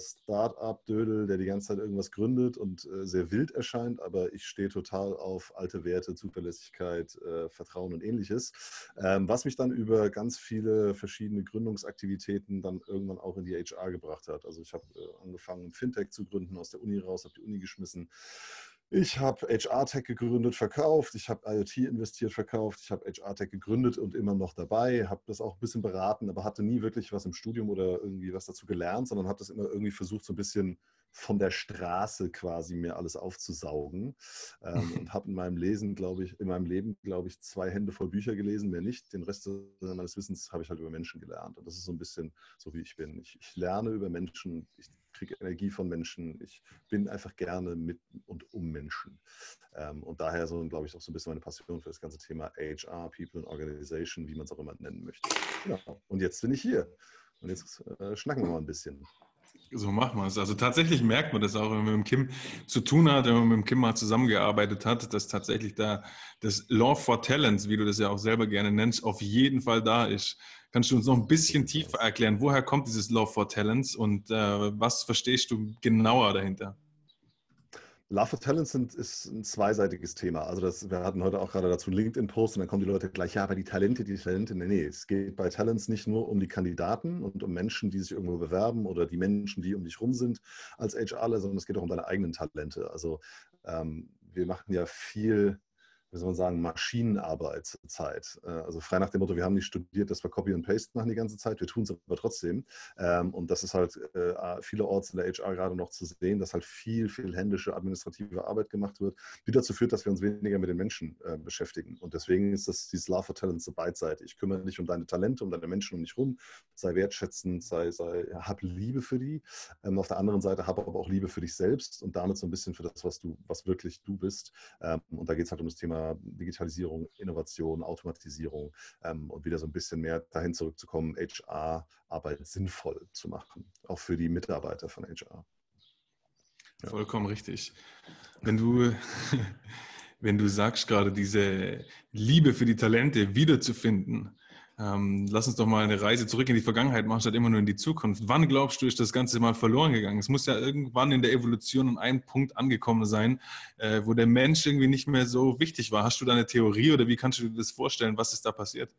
Start-up-Dödel, der die ganze Zeit irgendwas gründet und äh, sehr wild erscheint, aber ich stehe total auf alte Werte, Zuverlässigkeit, äh, Vertrauen und ähnliches. Ähm, was mich dann über ganz viele verschiedene Gründungsaktivitäten dann irgendwann auch in die HR gebracht hat. Also ich habe äh, angefangen, Fintech zu gründen, aus der Uni raus, habe die Uni geschmissen ich habe HR-Tech gegründet, verkauft. Ich habe IoT investiert, verkauft. Ich habe HR-Tech gegründet und immer noch dabei. Habe das auch ein bisschen beraten, aber hatte nie wirklich was im Studium oder irgendwie was dazu gelernt, sondern habe das immer irgendwie versucht, so ein bisschen von der Straße quasi mir alles aufzusaugen. Ähm, und habe in meinem Lesen, glaube ich, in meinem Leben, glaube ich, zwei Hände voll Bücher gelesen, mehr nicht. Den Rest meines Wissens habe ich halt über Menschen gelernt. Und das ist so ein bisschen so, wie ich bin. Ich, ich lerne über Menschen. Ich kriege Energie von Menschen. Ich bin einfach gerne mit und um Menschen. Ähm, und daher so, glaube ich, auch so ein bisschen meine Passion für das ganze Thema HR, People and Organization, wie man es auch immer nennen möchte. Genau. Und jetzt bin ich hier. Und jetzt äh, schnacken wir mal ein bisschen. So machen wir es. Also tatsächlich merkt man das auch, wenn man mit dem Kim zu tun hat, wenn man mit dem Kim mal zusammengearbeitet hat, dass tatsächlich da das Law for Talents, wie du das ja auch selber gerne nennst, auf jeden Fall da ist. Kannst du uns noch ein bisschen tiefer erklären, woher kommt dieses Love for Talents und äh, was verstehst du genauer dahinter? Love for Talents sind, ist ein zweiseitiges Thema. Also das, wir hatten heute auch gerade dazu einen LinkedIn-Post und dann kommen die Leute gleich, ja, aber die Talente, die Talente. Nee, nee, es geht bei Talents nicht nur um die Kandidaten und um Menschen, die sich irgendwo bewerben oder die Menschen, die um dich rum sind als HRler, sondern es geht auch um deine eigenen Talente. Also ähm, wir machen ja viel wie soll man sagen, Maschinenarbeit zurzeit. Äh, also frei nach dem Motto, wir haben nicht studiert, dass wir Copy und Paste machen die ganze Zeit, wir tun es aber trotzdem. Ähm, und das ist halt äh, vielerorts in der HR gerade noch zu sehen, dass halt viel, viel händische administrative Arbeit gemacht wird, die dazu führt, dass wir uns weniger mit den Menschen äh, beschäftigen. Und deswegen ist das dieses Love for Talent so beidseitig. Ich kümmere dich um deine Talente, um deine Menschen um dich rum, sei wertschätzend, sei, sei, hab Liebe für die. Ähm, auf der anderen Seite hab aber auch Liebe für dich selbst und damit so ein bisschen für das, was du, was wirklich du bist. Ähm, und da geht es halt um das Thema Digitalisierung, Innovation, Automatisierung ähm, und wieder so ein bisschen mehr dahin zurückzukommen, HR-Arbeit sinnvoll zu machen, auch für die Mitarbeiter von HR. Ja. Vollkommen richtig. Wenn du, wenn du sagst gerade diese Liebe für die Talente wiederzufinden, ähm, lass uns doch mal eine Reise zurück in die Vergangenheit machen, statt immer nur in die Zukunft. Wann glaubst du, ist das Ganze mal verloren gegangen? Es muss ja irgendwann in der Evolution an einem Punkt angekommen sein, äh, wo der Mensch irgendwie nicht mehr so wichtig war. Hast du da eine Theorie oder wie kannst du dir das vorstellen? Was ist da passiert?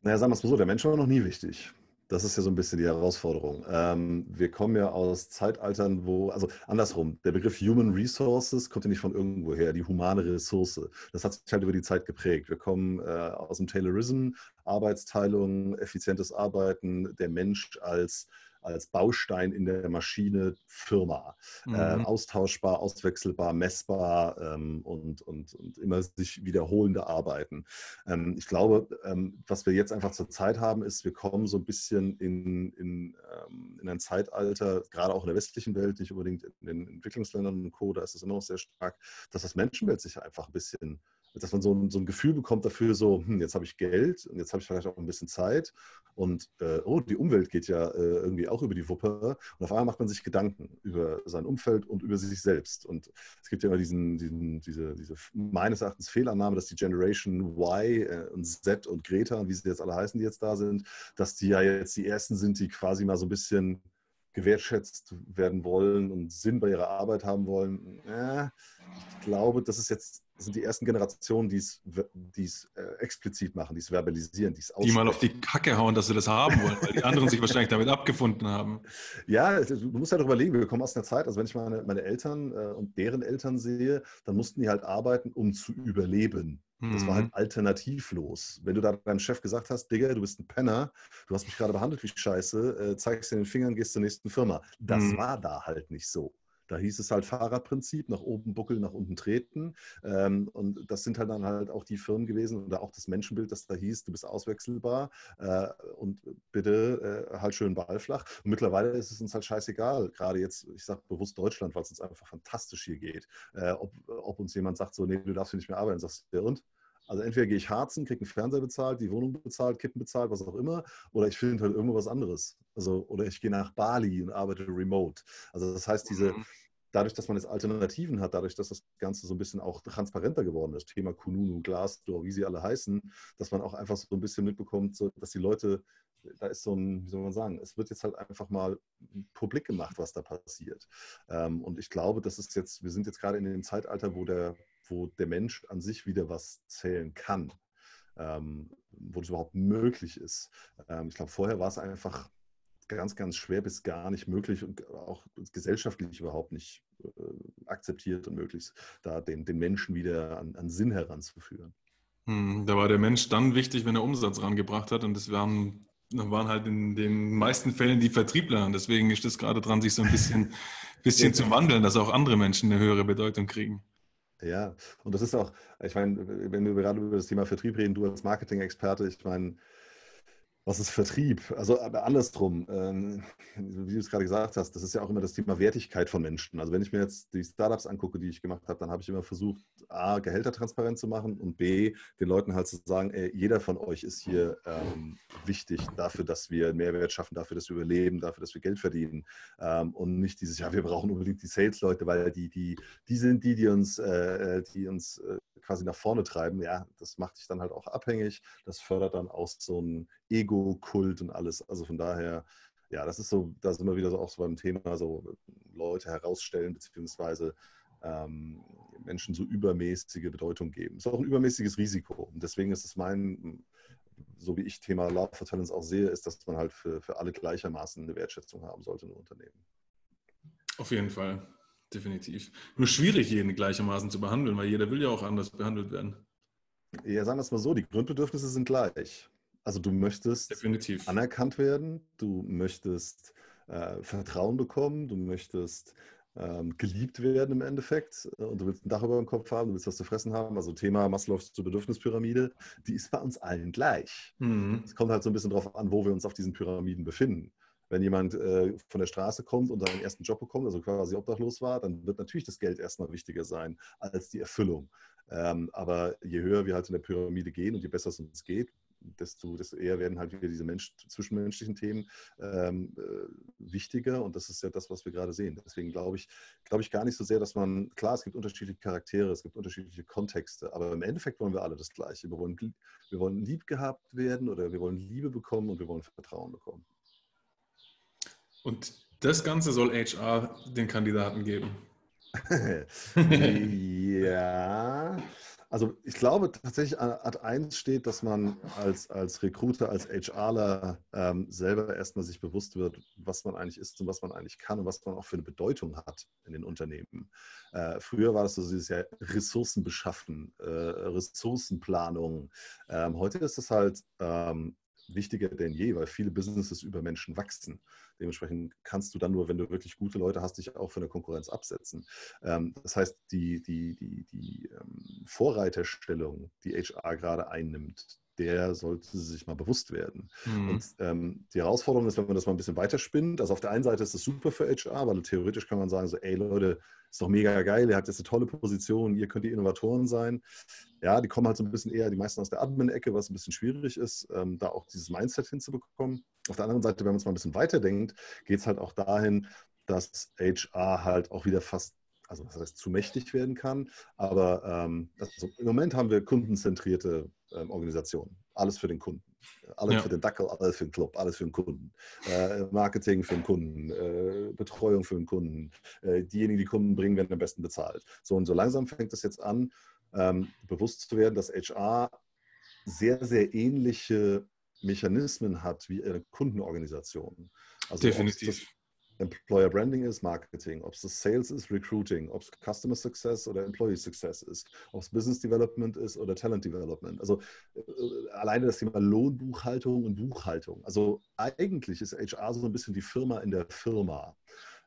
Naja, sagen wir es mal so, der Mensch war noch nie wichtig. Das ist ja so ein bisschen die Herausforderung. Ähm, wir kommen ja aus Zeitaltern, wo, also andersrum, der Begriff Human Resources kommt ja nicht von irgendwo her, die humane Ressource. Das hat sich halt über die Zeit geprägt. Wir kommen äh, aus dem Taylorism, Arbeitsteilung, effizientes Arbeiten, der Mensch als als Baustein in der Maschine Firma. Mhm. Äh, austauschbar, auswechselbar, messbar ähm, und, und, und immer sich wiederholende Arbeiten. Ähm, ich glaube, ähm, was wir jetzt einfach zur Zeit haben, ist, wir kommen so ein bisschen in, in, ähm, in ein Zeitalter, gerade auch in der westlichen Welt, nicht unbedingt in den Entwicklungsländern und Co., da ist es immer noch sehr stark, dass das Menschenbild sich einfach ein bisschen dass man so ein, so ein Gefühl bekommt dafür, so, hm, jetzt habe ich Geld und jetzt habe ich vielleicht auch ein bisschen Zeit und äh, oh, die Umwelt geht ja äh, irgendwie auch über die Wuppe und auf einmal macht man sich Gedanken über sein Umfeld und über sich selbst und es gibt ja immer diesen, diesen diese, diese meines Erachtens Fehlannahme, dass die Generation Y äh, und Z und Greta, wie sie jetzt alle heißen, die jetzt da sind, dass die ja jetzt die Ersten sind, die quasi mal so ein bisschen gewertschätzt werden wollen und Sinn bei ihrer Arbeit haben wollen. Ja, ich glaube, das ist jetzt sind die ersten Generationen, die es, die es äh, explizit machen, die es verbalisieren, die es Die mal auf die Kacke hauen, dass sie das haben wollen, weil die anderen sich wahrscheinlich damit abgefunden haben. Ja, du musst halt überlegen, wir kommen aus einer Zeit, also wenn ich meine, meine Eltern äh, und deren Eltern sehe, dann mussten die halt arbeiten, um zu überleben. Das war halt mhm. alternativlos. Wenn du da deinem Chef gesagt hast, Digga, du bist ein Penner, du hast mich gerade behandelt wie Scheiße, äh, zeigst dir den Fingern, gehst zur nächsten Firma. Das mhm. war da halt nicht so. Da hieß es halt Fahrradprinzip, nach oben buckeln, nach unten treten. Ähm, und das sind halt dann halt auch die Firmen gewesen oder auch das Menschenbild, das da hieß, du bist auswechselbar äh, und bitte äh, halt schön ballflach. Und mittlerweile ist es uns halt scheißegal, gerade jetzt, ich sage bewusst Deutschland, weil es uns einfach fantastisch hier geht. Äh, ob, ob uns jemand sagt, so, nee, du darfst hier nicht mehr arbeiten, sagst du, und? Also entweder gehe ich harzen, kriege einen Fernseher bezahlt, die Wohnung bezahlt, Kippen bezahlt, was auch immer, oder ich finde halt irgendwo was anderes. Also, oder ich gehe nach Bali und arbeite remote. Also das heißt, diese, mhm. dadurch, dass man jetzt Alternativen hat, dadurch, dass das Ganze so ein bisschen auch transparenter geworden ist, Thema Kununu, Glassdoor, wie sie alle heißen, dass man auch einfach so ein bisschen mitbekommt, so, dass die Leute da ist so ein, wie soll man sagen, es wird jetzt halt einfach mal publik gemacht, was da passiert. Ähm, und ich glaube, das ist jetzt, wir sind jetzt gerade in dem Zeitalter, wo der, wo der Mensch an sich wieder was zählen kann, ähm, wo das überhaupt möglich ist. Ähm, ich glaube, vorher war es einfach ganz, ganz schwer bis gar nicht möglich und auch gesellschaftlich überhaupt nicht äh, akzeptiert und möglich, da den, den Menschen wieder an, an Sinn heranzuführen. Hm, da war der Mensch dann wichtig, wenn er Umsatz rangebracht hat und das waren, waren halt in den meisten Fällen die Vertriebler und deswegen ist es gerade dran, sich so ein bisschen, bisschen zu wandeln, dass auch andere Menschen eine höhere Bedeutung kriegen. Ja, und das ist auch, ich meine, wenn wir gerade über das Thema Vertrieb reden, du als Marketing-Experte, ich meine, was ist Vertrieb? Also aber andersrum, ähm, wie du es gerade gesagt hast, das ist ja auch immer das Thema Wertigkeit von Menschen. Also wenn ich mir jetzt die Startups angucke, die ich gemacht habe, dann habe ich immer versucht, A, Gehälter transparent zu machen und B, den Leuten halt zu sagen, ey, jeder von euch ist hier ähm, wichtig dafür, dass wir Mehrwert schaffen, dafür, dass wir überleben, dafür, dass wir Geld verdienen. Ähm, und nicht dieses, ja, wir brauchen unbedingt die Sales-Leute, weil die, die, die sind die, die uns, äh, die uns äh, quasi nach vorne treiben, ja, das macht dich dann halt auch abhängig. Das fördert dann auch so ein Ego-Kult und alles. Also von daher, ja, das ist so, da sind wir wieder so auch so beim Thema, so Leute herausstellen, beziehungsweise ähm, Menschen so übermäßige Bedeutung geben. Das ist auch ein übermäßiges Risiko. Und deswegen ist es mein, so wie ich Thema Love for Talents auch sehe, ist, dass man halt für, für alle gleichermaßen eine Wertschätzung haben sollte in einem Unternehmen. Auf jeden Fall definitiv. Nur schwierig, jeden gleichermaßen zu behandeln, weil jeder will ja auch anders behandelt werden. Ja, sagen wir es mal so, die Grundbedürfnisse sind gleich. Also du möchtest definitiv. anerkannt werden, du möchtest äh, Vertrauen bekommen, du möchtest ähm, geliebt werden im Endeffekt äh, und du willst ein Dach über dem Kopf haben, du willst was zu fressen haben. Also Thema Maslows zur Bedürfnispyramide, die ist bei uns allen gleich. Mhm. Es kommt halt so ein bisschen darauf an, wo wir uns auf diesen Pyramiden befinden wenn jemand äh, von der Straße kommt und seinen ersten Job bekommt, also quasi obdachlos war, dann wird natürlich das Geld erstmal wichtiger sein als die Erfüllung. Ähm, aber je höher wir halt in der Pyramide gehen und je besser es uns geht, desto, desto eher werden halt wieder diese Mensch, zwischenmenschlichen Themen ähm, äh, wichtiger. Und das ist ja das, was wir gerade sehen. Deswegen glaube ich, glaube ich gar nicht so sehr, dass man, klar, es gibt unterschiedliche Charaktere, es gibt unterschiedliche Kontexte, aber im Endeffekt wollen wir alle das Gleiche. Wir wollen, wir wollen lieb gehabt werden oder wir wollen Liebe bekommen und wir wollen Vertrauen bekommen. Und das Ganze soll HR den Kandidaten geben. ja, also ich glaube tatsächlich an Art 1 steht, dass man als, als Recruiter, als HRler ähm, selber erstmal sich bewusst wird, was man eigentlich ist und was man eigentlich kann und was man auch für eine Bedeutung hat in den Unternehmen. Äh, früher war das so dieses Jahr Ressourcen beschaffen, äh, Ressourcenplanung. Ähm, heute ist es halt ähm, wichtiger denn je, weil viele Businesses über Menschen wachsen. Dementsprechend kannst du dann nur, wenn du wirklich gute Leute hast, dich auch von der Konkurrenz absetzen. Ähm, das heißt, die, die, die, die ähm, Vorreiterstellung, die HR gerade einnimmt, der sollte sich mal bewusst werden. Mhm. Und ähm, die Herausforderung ist, wenn man das mal ein bisschen weiterspinnt, also auf der einen Seite ist es super für HR, weil theoretisch kann man sagen, so, ey Leute, ist doch mega geil, ihr habt jetzt eine tolle Position, ihr könnt die Innovatoren sein. Ja, die kommen halt so ein bisschen eher, die meisten aus der Admin-Ecke, was ein bisschen schwierig ist, ähm, da auch dieses Mindset hinzubekommen. Auf der anderen Seite, wenn man es mal ein bisschen weiterdenkt, geht es halt auch dahin, dass HR halt auch wieder fast also das heißt zu mächtig werden kann. Aber ähm, also im Moment haben wir kundenzentrierte ähm, Organisationen. Alles für den Kunden. Alles ja. für den Dackel, alles für den Club, alles für den Kunden. Äh, Marketing für den Kunden, äh, Betreuung für den Kunden. Äh, diejenigen, die Kunden bringen, werden am besten bezahlt. So und so langsam fängt es jetzt an, ähm, bewusst zu werden, dass HR sehr, sehr ähnliche Mechanismen hat wie eine Kundenorganisation. Also Definitiv. Employer Branding ist, Marketing, ob es das Sales ist, Recruiting, ob es Customer Success oder Employee Success ist, ob es Business Development ist oder Talent Development. Also äh, alleine das Thema Lohnbuchhaltung und Buchhaltung. Also eigentlich ist HR so ein bisschen die Firma in der Firma.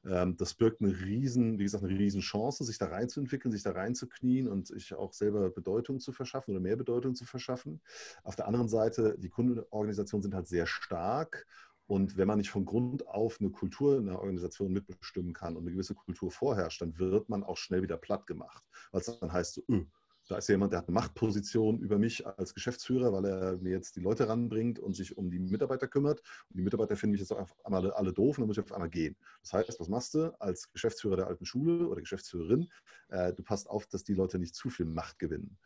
Ähm, das birgt eine riesen, wie gesagt, eine riesen Chance, sich da reinzuentwickeln, sich da reinzuknien und sich auch selber Bedeutung zu verschaffen oder mehr Bedeutung zu verschaffen. Auf der anderen Seite, die Kundenorganisationen sind halt sehr stark und wenn man nicht von Grund auf eine Kultur in der Organisation mitbestimmen kann und eine gewisse Kultur vorherrscht, dann wird man auch schnell wieder platt gemacht. Weil es dann heißt so, öh, da ist jemand, der hat eine Machtposition über mich als Geschäftsführer, weil er mir jetzt die Leute ranbringt und sich um die Mitarbeiter kümmert. Und die Mitarbeiter finden mich jetzt auf einmal alle doof und dann muss ich auf einmal gehen. Das heißt, was machst du als Geschäftsführer der alten Schule oder Geschäftsführerin? Äh, du passt auf, dass die Leute nicht zu viel Macht gewinnen.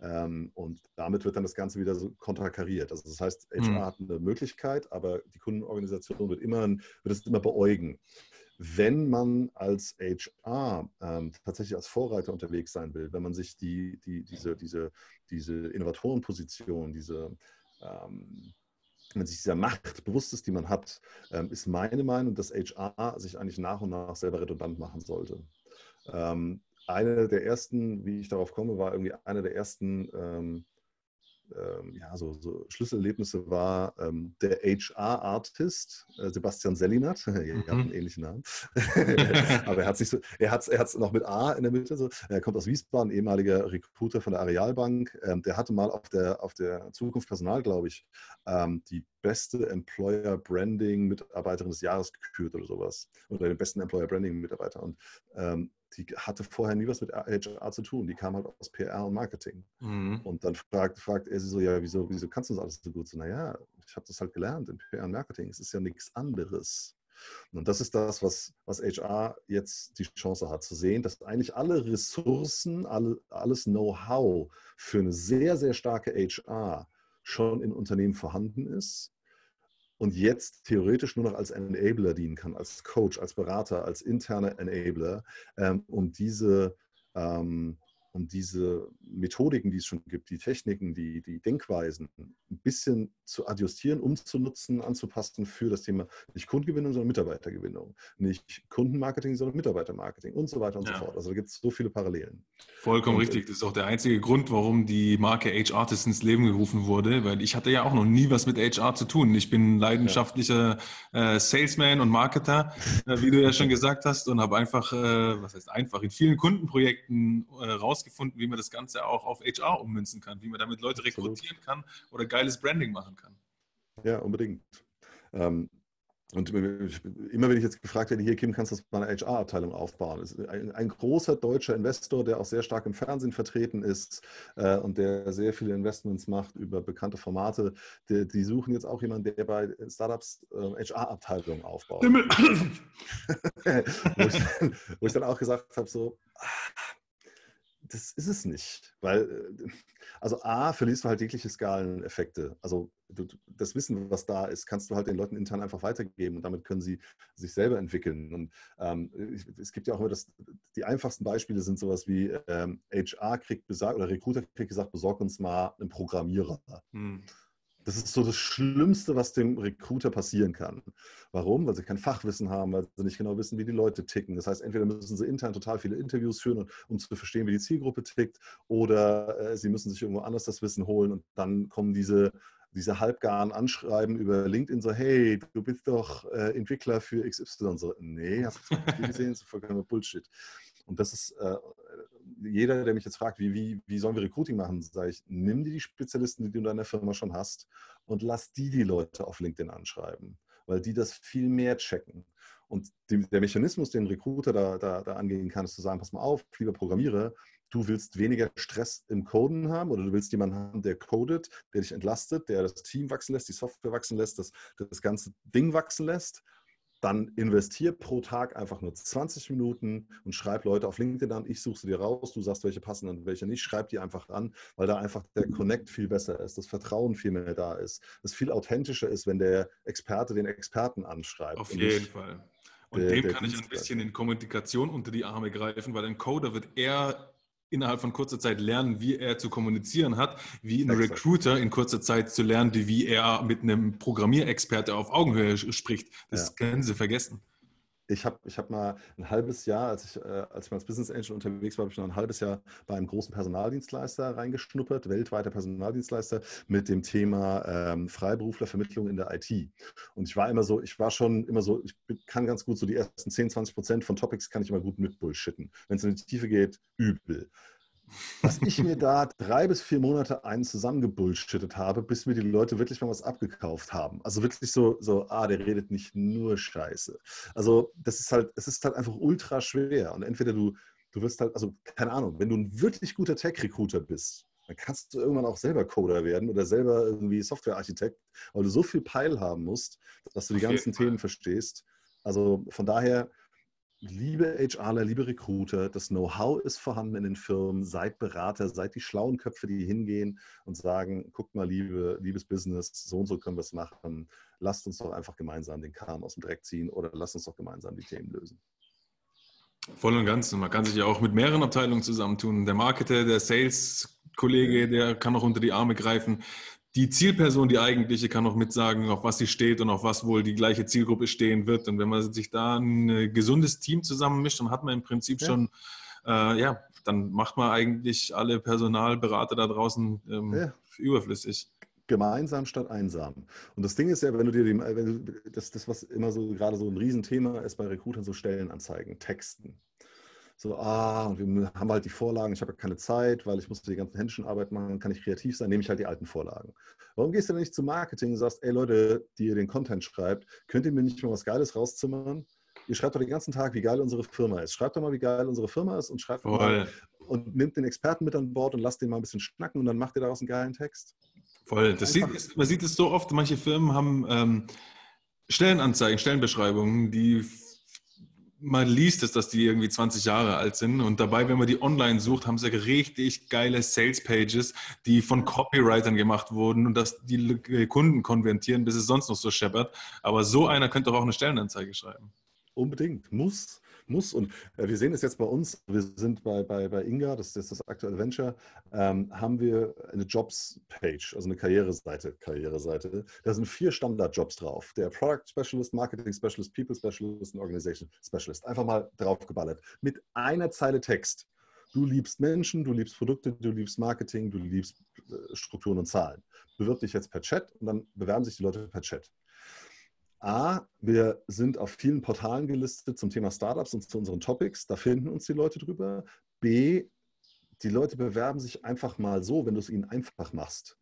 Ähm, und damit wird dann das Ganze wieder so konterkariert. Also das heißt, HR mhm. hat eine Möglichkeit, aber die Kundenorganisation wird, immer, wird es immer beäugen wenn man als HR ähm, tatsächlich als Vorreiter unterwegs sein will, wenn man sich die, die, diese, diese, diese Innovatorenposition, diese, ähm, wenn man sich dieser Macht bewusst ist, die man hat, ähm, ist meine Meinung, dass HR sich eigentlich nach und nach selber redundant machen sollte. Ähm, eine der ersten, wie ich darauf komme, war irgendwie eine der ersten ähm, ja, so, so, Schlüsselerlebnisse war ähm, der HR-Artist äh, Sebastian Sellinat. er mhm. hat einen ähnlichen Namen. Aber er hat sich so, er hat es noch mit A in der Mitte. So. Er kommt aus Wiesbaden, ehemaliger Recruiter von der Arealbank. Ähm, der hatte mal auf der, auf der Zukunft Personal, glaube ich, ähm, die beste Employer Branding Mitarbeiterin des Jahres gekürt oder sowas. Oder den besten Employer Branding Mitarbeiter. Und ähm, die hatte vorher nie was mit HR zu tun. Die kam halt aus PR und Marketing. Mhm. Und dann fragt, fragt er sie so, ja, wieso, wieso kannst du das alles so gut? So, naja, ich habe das halt gelernt in PR und Marketing. Es ist ja nichts anderes. Und das ist das, was, was HR jetzt die Chance hat zu sehen, dass eigentlich alle Ressourcen, alle, alles Know-how für eine sehr, sehr starke HR schon in Unternehmen vorhanden ist und jetzt theoretisch nur noch als Enabler dienen kann, als Coach, als Berater, als interner Enabler, ähm, um diese ähm, um diese Methodiken, die es schon gibt, die Techniken, die, die Denkweisen ein bisschen zu adjustieren, umzunutzen, anzupassen für das Thema nicht Kundengewinnung, sondern Mitarbeitergewinnung. Nicht Kundenmarketing, sondern Mitarbeitermarketing und so weiter und ja. so fort. Also da gibt es so viele Parallelen. Vollkommen und, richtig. Das ist auch der einzige Grund, warum die Marke H-Artist ins Leben gerufen wurde, weil ich hatte ja auch noch nie was mit HR zu tun. Ich bin leidenschaftlicher ja. äh, Salesman und Marketer, äh, wie du ja schon gesagt hast, und habe einfach, äh, was heißt einfach, in vielen Kundenprojekten äh, rausgefunden, wie man das Ganze auch auf HR ummünzen kann, wie man damit Leute rekrutieren kann oder geiles Branding machen kann. Ja, unbedingt. Ähm, und immer wenn ich jetzt gefragt werde, hier Kim, kannst du mal eine HR-Abteilung aufbauen? Das ein, ein, großer deutscher Investor, der auch sehr stark im Fernsehen vertreten ist äh, und der sehr viele Investments macht über bekannte Formate. Die, die suchen jetzt auch jemanden, der bei Startups äh, HR-Abteilungen aufbaut. wo, ich dann, wo ich dann auch gesagt habe, so, ah, das ist es nicht. Weil, äh, also A, verlierst du halt jegliche Skaleneffekte. Also du, das Wissen, was da ist, kannst du halt den Leuten intern einfach weitergeben und damit können sie sich selber entwickeln. Und ähm, es gibt ja auch immer das, die einfachsten Beispiele sind sowas wie ähm, HR kriegt besagt oder Recruiter kriegt gesagt, besorg uns mal einen Programmierer. Hm. Das ist so das Schlimmste, was dem Recruiter passieren kann. Warum? Weil sie kein Fachwissen haben, weil sie nicht genau wissen, wie die Leute ticken. Das heißt, entweder müssen sie intern total viele Interviews führen, um zu verstehen, wie die Zielgruppe tickt, oder äh, sie müssen sich irgendwo anders das Wissen holen und dann kommen diese diese halbgaren Anschreiben über LinkedIn so, hey, du bist doch äh, Entwickler für XY. So, nee, hast du gesehen? Das ist vollkommen Bullshit. Und das ist, äh, jeder, der mich jetzt fragt, wie, wie, wie sollen wir Recruiting machen, sage ich, nimm dir die Spezialisten, die du in deiner Firma schon hast und lass die die Leute auf LinkedIn anschreiben, weil die das viel mehr checken. Und die, der Mechanismus, den Recruiter da, da, da angehen kann, ist zu sagen, pass mal auf, lieber Programmierer, du willst weniger Stress im Coden haben oder du willst jemanden haben, der codet, der dich entlastet, der das Team wachsen lässt, die Software wachsen lässt, das, das ganze Ding wachsen lässt dann investier pro Tag einfach nur 20 Minuten und schreib Leute auf LinkedIn an. Ich suche sie dir raus, du sagst, welche passen und welche nicht. Schreib die einfach an, weil da einfach der Connect viel besser ist, das Vertrauen viel mehr da ist, es viel authentischer ist, wenn der Experte den Experten anschreibt. Auf jeden Fall. Und der, dem der kann ich ein bisschen in Kommunikation unter die Arme greifen, weil ein Coder wird eher innerhalb von kurzer Zeit lernen, wie er zu kommunizieren hat, wie ein Exakt. Recruiter in kurzer Zeit zu lernen, wie er mit einem Programmierexperte auf Augenhöhe spricht. Das ja. können Sie vergessen ich habe ich hab mal ein halbes Jahr, als ich, äh, als ich mal als Business Angel unterwegs war, habe ich noch ein halbes Jahr bei einem großen Personaldienstleister reingeschnuppert, weltweiter Personaldienstleister, mit dem Thema ähm, Freiberuflervermittlung in der IT. Und ich war immer so, ich war schon immer so, ich kann ganz gut so die ersten 10, 20 Prozent von Topics kann ich immer gut mit Bullshitten. Wenn es in die Tiefe geht, übel was ich mir da drei bis vier Monate einen zusammengebullshittet habe, bis mir die Leute wirklich mal was abgekauft haben. Also wirklich so, so, ah, der redet nicht nur Scheiße. Also das ist halt, es ist halt einfach ultra schwer. Und entweder du, du wirst halt, also keine Ahnung, wenn du ein wirklich guter Tech-Recruiter bist, dann kannst du irgendwann auch selber Coder werden oder selber irgendwie Softwarearchitekt, weil du so viel Peil haben musst, dass du die ganzen Themen verstehst. Also von daher, liebe HRler, liebe Recruiter, das Know-how ist vorhanden in den Firmen. Seid Berater, seid die schlauen Köpfe, die hingehen und sagen, guckt mal, liebe, liebes Business, so und so können wir es machen. Lasst uns doch einfach gemeinsam den Kahn aus dem Dreck ziehen oder lasst uns doch gemeinsam die Themen lösen. Voll und ganz. Man kann sich ja auch mit mehreren Abteilungen zusammentun. Der Marketer, der Sales-Kollege, der kann auch unter die Arme greifen. Die Zielperson, die eigentliche, kann auch mitsagen, auf was sie steht und auf was wohl die gleiche Zielgruppe stehen wird. Und wenn man sich da ein gesundes Team zusammenmischt, dann hat man im Prinzip ja. schon, äh, ja, dann macht man eigentlich alle Personalberater da draußen ähm, ja. überflüssig gemeinsam statt einsam. Und das Ding ist ja, wenn du dir die, wenn du, das, das, was immer so gerade so ein Riesenthema ist bei Recruitern, so Stellenanzeigen, Texten. So, ah, wir haben halt die Vorlagen, ich habe keine Zeit, weil ich muss die ganzen Händchenarbeit machen, kann ich kreativ sein, nehme ich halt die alten Vorlagen. Warum gehst du denn nicht zum Marketing und sagst, ey Leute, die ihr den Content schreibt, könnt ihr mir nicht mal was Geiles rauszimmern? Ihr schreibt doch den ganzen Tag, wie geil unsere Firma ist. Schreibt doch mal, wie geil unsere Firma ist und schreibt mal und nimmt den Experten mit an Bord und lasst den mal ein bisschen schnacken und dann macht ihr daraus einen geilen Text. Voll. Das sieht, man sieht es so oft, manche Firmen haben ähm, Stellenanzeigen, Stellenbeschreibungen, die man liest es, dass die irgendwie 20 Jahre alt sind und dabei, wenn man die online sucht, haben sie richtig geile Sales-Pages, die von Copywritern gemacht wurden und dass die Kunden konvertieren, bis es sonst noch so scheppert. Aber so einer könnte doch auch eine Stellenanzeige schreiben. Unbedingt, muss muss. Und äh, wir sehen es jetzt bei uns, wir sind bei, bei, bei Inga, das ist das aktuelle Venture, ähm, haben wir eine Jobs-Page, also eine Karriereseite, Karriereseite. Da sind vier Standard-Jobs drauf. Der Product Specialist, Marketing Specialist, People Specialist und Organization Specialist. Einfach mal draufgeballert. Mit einer Zeile Text. Du liebst Menschen, du liebst Produkte, du liebst Marketing, du liebst äh, Strukturen und Zahlen. Bewirb dich jetzt per Chat und dann bewerben sich die Leute per Chat. A, wir sind auf vielen Portalen gelistet zum Thema Startups und zu unseren Topics. Da finden uns die Leute drüber. B, die Leute bewerben sich einfach mal so, wenn du es ihnen einfach machst.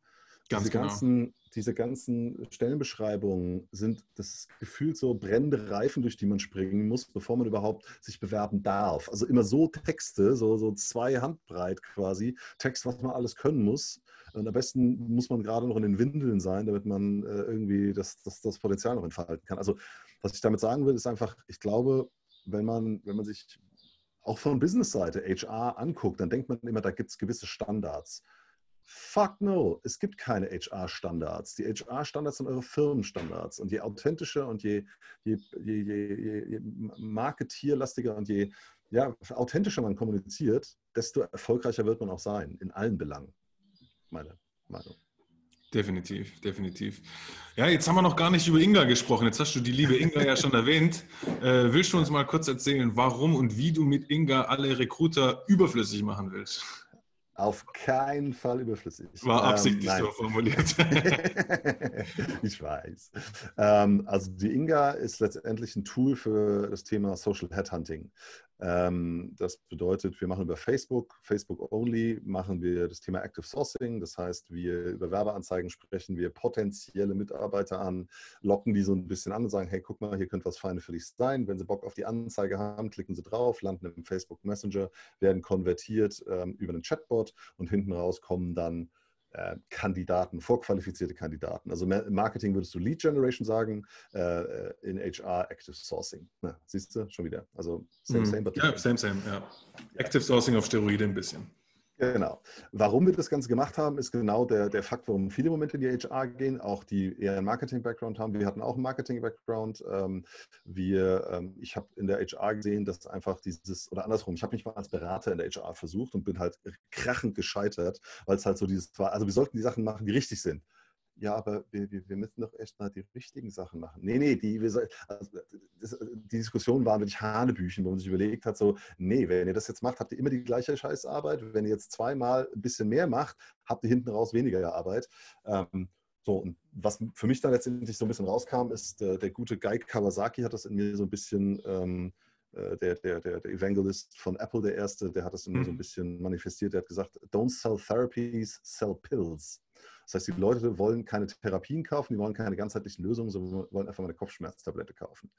Ganz diese, genau. ganzen, diese ganzen Stellenbeschreibungen sind das Gefühl so brennende Reifen, durch die man springen muss, bevor man überhaupt sich bewerben darf. Also immer so Texte, so, so zwei Handbreit quasi, Text, was man alles können muss. Und am besten muss man gerade noch in den Windeln sein, damit man äh, irgendwie das, das, das Potenzial noch entfalten kann. Also was ich damit sagen will, ist einfach, ich glaube, wenn man, wenn man sich auch von Business-Seite HR anguckt, dann denkt man immer, da gibt es gewisse Standards. Fuck no, es gibt keine HR-Standards. Die HR-Standards sind eure Firmenstandards. Und je authentischer und je, je, je, je, je marketierlastiger und je ja, authentischer man kommuniziert, desto erfolgreicher wird man auch sein, in allen Belangen. Meine Meinung. Definitiv, definitiv. Ja, jetzt haben wir noch gar nicht über Inga gesprochen. Jetzt hast du die liebe Inga ja schon erwähnt. Äh, willst du uns mal kurz erzählen, warum und wie du mit Inga alle Recruiter überflüssig machen willst? Auf keinen Fall überflüssig. War ähm, absichtlich ähm, so formuliert. ich weiß. Ähm, also die Inga ist letztendlich ein Tool für das Thema Social Headhunting. Ähm, das bedeutet, wir machen über Facebook, Facebook Only, machen wir das Thema Active Sourcing. Das heißt, wir über Werbeanzeigen sprechen wir potenzielle Mitarbeiter an, locken die so ein bisschen an und sagen, hey, guck mal, hier könnte was Feines für dich sein. Wenn sie Bock auf die Anzeige haben, klicken sie drauf, landen im Facebook Messenger, werden konvertiert ähm, über einen Chatbot und hinten raus kommen dann äh, Kandidaten, vorqualifizierte Kandidaten. Also im Marketing würdest du Lead Generation sagen, äh, in HR Active Sourcing. Na, siehst du, schon wieder. Also same, mhm. same. But ja, same, same, ja. Active Sourcing auf Steroide ein bisschen. Genau. Warum wir das Ganze gemacht haben, ist genau der, der Fakt, warum viele Momente in die HR gehen, auch die eher einen Marketing-Background haben. Wir hatten auch einen Marketing-Background. Ähm, wir, ähm, ich habe in der HR gesehen, dass einfach dieses, oder andersrum, ich habe mich mal als Berater in der HR versucht und bin halt krachend gescheitert, weil es halt so dieses war, also wir sollten die Sachen machen, die richtig sind ja, aber wir, wir, müssen doch erst mal die richtigen Sachen machen. Nee, nee, die, wir, also das, die Diskussion waren wirklich Hanebüchen, wo man sich überlegt hat, so, nee, wenn ihr das jetzt macht, habt ihr immer die gleiche Scheißarbeit. Wenn ihr jetzt zweimal ein bisschen mehr macht, habt ihr hinten raus weniger Arbeit. Ähm, so, und was für mich dann letztendlich so ein bisschen rauskam, ist, der, der gute Guy Kawasaki hat das in mir so ein bisschen ähm, äh, der, der, der, Evangelist von Apple, der erste, der hat das immer mhm. so ein bisschen manifestiert. Der hat gesagt, don't sell therapies, sell pills. Das heißt, die Leute wollen keine Therapien kaufen, die wollen keine ganzheitlichen Lösungen, sondern wollen einfach mal eine Kopfschmerztablette kaufen.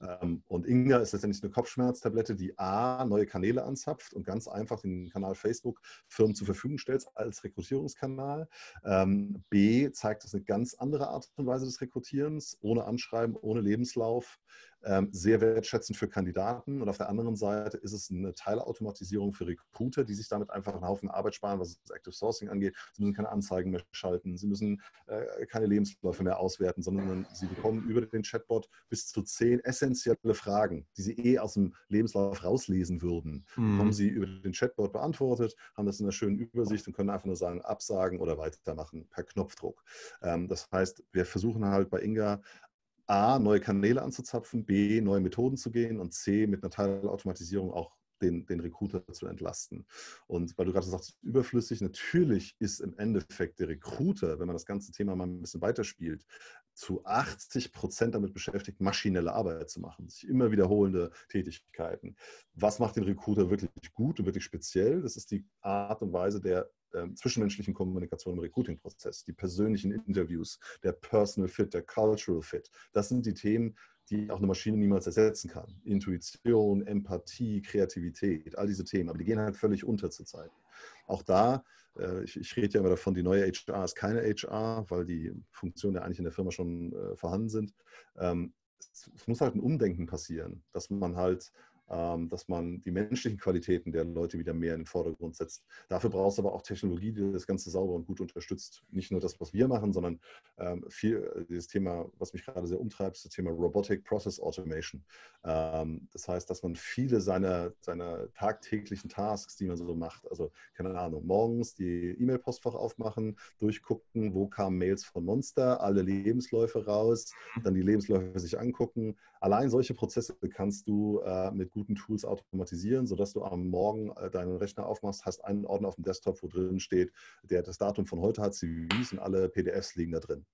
Ähm, und Inga ist letztendlich eine Kopfschmerztablette, die A, neue Kanäle anzapft und ganz einfach den Kanal Facebook Firmen zur Verfügung stellt als Rekrutierungskanal. Ähm, B, zeigt es eine ganz andere Art und Weise des Rekrutierens, ohne Anschreiben, ohne Lebenslauf ähm, sehr wertschätzend für Kandidaten. Und auf der anderen Seite ist es eine Teilautomatisierung für Recruiter, die sich damit einfach einen Haufen Arbeit sparen, was das Active Sourcing angeht. Sie müssen keine Anzeigen mehr schalten, sie müssen äh, keine Lebensläufe mehr auswerten, sondern sie bekommen über den Chatbot bis zu zehn essentielle Fragen, die sie eh aus dem Lebenslauf rauslesen würden. Mhm. Haben sie über den Chatbot beantwortet, haben das in einer schönen Übersicht und können einfach nur sagen, absagen oder weitermachen per Knopfdruck. Ähm, das heißt, wir versuchen halt bei Inga A, neue Kanäle anzuzapfen, B, neue Methoden zu gehen und C, mit einer Teilautomatisierung auch den, den Recruiter zu entlasten. Und weil du gerade sagst, überflüssig, natürlich ist im Endeffekt der Recruiter, wenn man das ganze Thema mal ein bisschen weiterspielt, zu 80 Prozent damit beschäftigt, maschinelle Arbeit zu machen, sich immer wiederholende Tätigkeiten. Was macht den Recruiter wirklich gut und wirklich speziell? Das ist die Art und Weise der ähm, zwischenmenschlichen Kommunikation im Recruiting-Prozess, die persönlichen Interviews, der Personal Fit, der Cultural Fit. Das sind die Themen, die auch eine Maschine niemals ersetzen kann. Intuition, Empathie, Kreativität, all diese Themen. Aber die gehen halt völlig unter zur Zeit. Auch da, äh, ich, ich, rede ja immer davon, die neue HR ist keine HR, weil die Funktionen ja eigentlich in der Firma schon äh, vorhanden sind. Ähm, es, muss halt ein Umdenken passieren, dass man halt dass man die menschlichen Qualitäten der Leute wieder mehr in den Vordergrund setzt. Dafür brauchst du aber auch Technologie, die das Ganze sauber und gut unterstützt. Nicht nur das, was wir machen, sondern ähm, viel, äh, dieses Thema, was mich gerade sehr umtreibt, ist das Thema Robotic Process Automation. Ähm, das heißt, dass man viele seiner, seiner tagtäglichen Tasks, die man so macht, also keine Ahnung, morgens die E-Mail-Postfach aufmachen, durchgucken, wo kamen Mails von Monster, alle Lebensläufe raus, dann die Lebensläufe sich angucken. Allein solche Prozesse kannst du äh, mit guten Tools automatisieren, sodass du am Morgen äh, deinen Rechner aufmachst, hast einen Ordner auf dem Desktop, wo drin steht, der das Datum von heute hat, CVs und alle PDFs liegen da drin.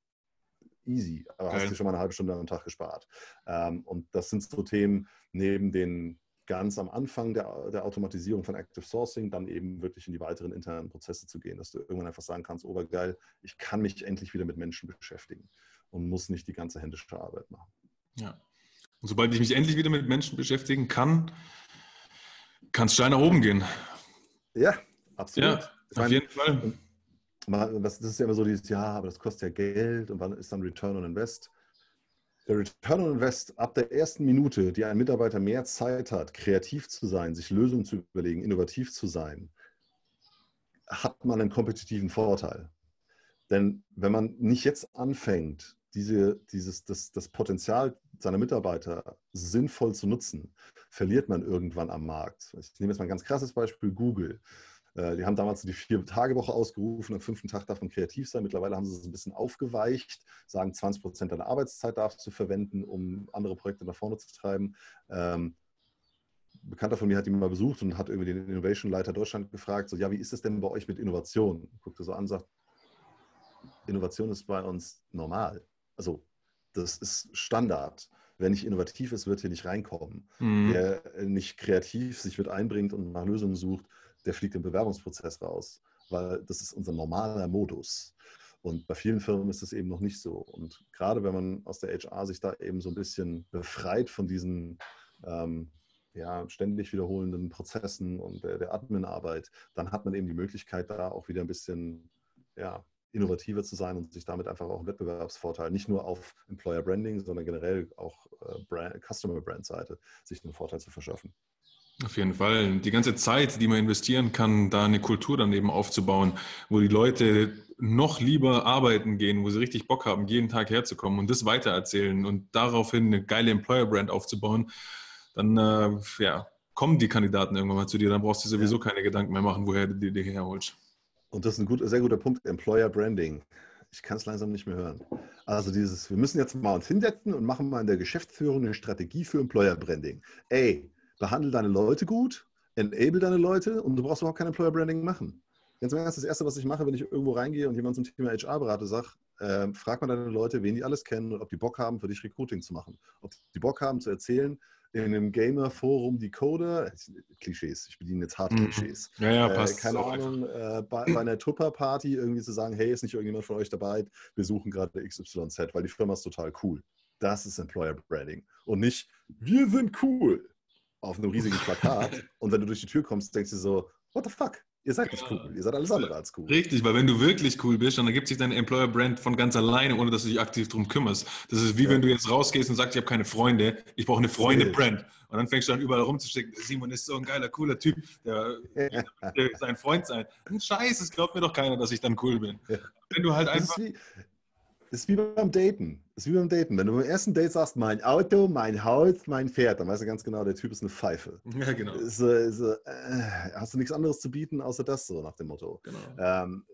Easy, aber Geil. hast dir schon mal eine halbe Stunde am Tag gespart. Ähm, und das sind so Themen neben den ganz am Anfang der, der, Automatisierung von Active Sourcing dann eben wirklich in die weiteren internen Prozesse zu gehen, dass du irgendwann einfach sagen kannst, obergeil, ich kann mich endlich wieder mit Menschen beschäftigen und muss nicht die ganze händische Arbeit machen. Ja, und sobald ich mich endlich wieder mit Menschen beschäftigen kann, kann es steil nach oben gehen. Ja, absolut. Ja, auf meine, jeden Fall. Das ist ja immer so dieses, ja, aber das kostet ja Geld und wann ist dann Return on Invest? Der Return on Invest ab der ersten Minute, die ein Mitarbeiter mehr Zeit hat, kreativ zu sein, sich Lösungen zu überlegen, innovativ zu sein, hat man einen kompetitiven Vorteil. Denn wenn man nicht jetzt anfängt, diese, dieses, das, das Potenzial seiner Mitarbeiter sinnvoll zu nutzen, verliert man irgendwann am Markt. Ich nehme jetzt mal ein ganz krasses Beispiel, Google. Äh, die haben damals die Vier-Tage-Woche ausgerufen, am fünften Tag darf man kreativ sein. Mittlerweile haben sie es ein bisschen aufgeweicht, sagen 20 Prozent deiner Arbeitszeit darfst du verwenden, um andere Projekte nach vorne zu treiben. Ähm, Bekannter von mir hat ihn mal besucht und hat irgendwie den Innovation-Leiter Deutschland gefragt, so, ja, wie ist es denn bei euch mit Innovation? Guckte so an, sagt, Innovation ist bei uns normal. Also das ist Standard. Wer nicht innovativ ist, wird hier nicht reinkommen. Mhm. Wer nicht kreativ sich mit einbringt und nach Lösungen sucht, der fliegt im Bewerbungsprozess raus, weil das ist unser normaler Modus. Und bei vielen Firmen ist es eben noch nicht so. Und gerade wenn man aus der HR sich da eben so ein bisschen befreit von diesen ähm, ja, ständig wiederholenden Prozessen und der, der Admin-Arbeit, dann hat man eben die Möglichkeit, da auch wieder ein bisschen ja, innovativer zu sein und sich damit einfach auch einen Wettbewerbsvorteil, nicht nur auf Employer Branding, sondern generell auch äh, Brand, Customer Brand Seite, sich einen Vorteil zu verschaffen. Auf jeden Fall. Die ganze Zeit, die man investieren kann, da eine Kultur dann eben aufzubauen, wo die Leute noch lieber arbeiten gehen, wo sie richtig Bock haben, jeden Tag herzukommen und das weitererzählen und daraufhin eine geile Employer Brand aufzubauen, dann äh, ja, kommen die Kandidaten irgendwann mal zu dir. Dann brauchst du sowieso ja. keine Gedanken mehr machen, woher du die herholst. Und das ist ein gut, sehr guter Punkt, Employer Branding. Ich kann es langsam nicht mehr hören. Also dieses, wir müssen jetzt mal uns hinsetzen und machen mal in der Geschäftsführung eine Strategie für Employer Branding. Ey, behandle deine Leute gut, enable deine Leute und du brauchst überhaupt kein Employer Branding machen. Ganz im Ernst, das Erste, was ich mache, wenn ich irgendwo reingehe und jemand zum Thema HR berate, sage, äh, frag mal deine Leute, wen die alles kennen und ob die Bock haben, für dich Recruiting zu machen. Ob die Bock haben zu erzählen, in einem Gamer-Forum die Coder, Klischees, ich bediene jetzt hart mhm. Klischees. Ja, ja, passt. Äh, keine Ahnung, äh, bei, bei, einer Tupper-Party irgendwie zu sagen, hey, ist nicht irgendjemand von euch dabei, wir suchen gerade XYZ, weil die Firma ist total cool. Das ist Employer Branding. Und nicht, wir sind cool auf einem riesigen Plakat. und wenn du durch die Tür kommst, denkst du so, what the fuck? Ihr seid nicht cool, ihr seid alles andere als cool. Richtig, weil wenn du wirklich cool bist, dann ergibt sich dein Employer-Brand von ganz alleine, ohne dass du dich aktiv darum kümmerst. Das ist wie ja. wenn du jetzt rausgehst und sagst, ich habe keine Freunde, ich brauche eine Freunde-Brand. Und dann fängst du an überall rumzuschicken, Simon ist so ein geiler, cooler Typ, der, der, der sein Freund sein. Scheiße, es glaubt mir doch keiner, dass ich dann cool bin. Ja. Wenn du halt einfach... Das ist wie, das ist wie beim Daten. Das ist wie beim Daten. Wenn du beim ersten Date sagst, mein Auto, mein Haus, mein Pferd, dann weißt du ganz genau, der Typ ist eine Pfeife. Ja, genau. Ist, ist, äh, hast du nichts anderes zu bieten, außer das so nach dem Motto. Genau. Ähm,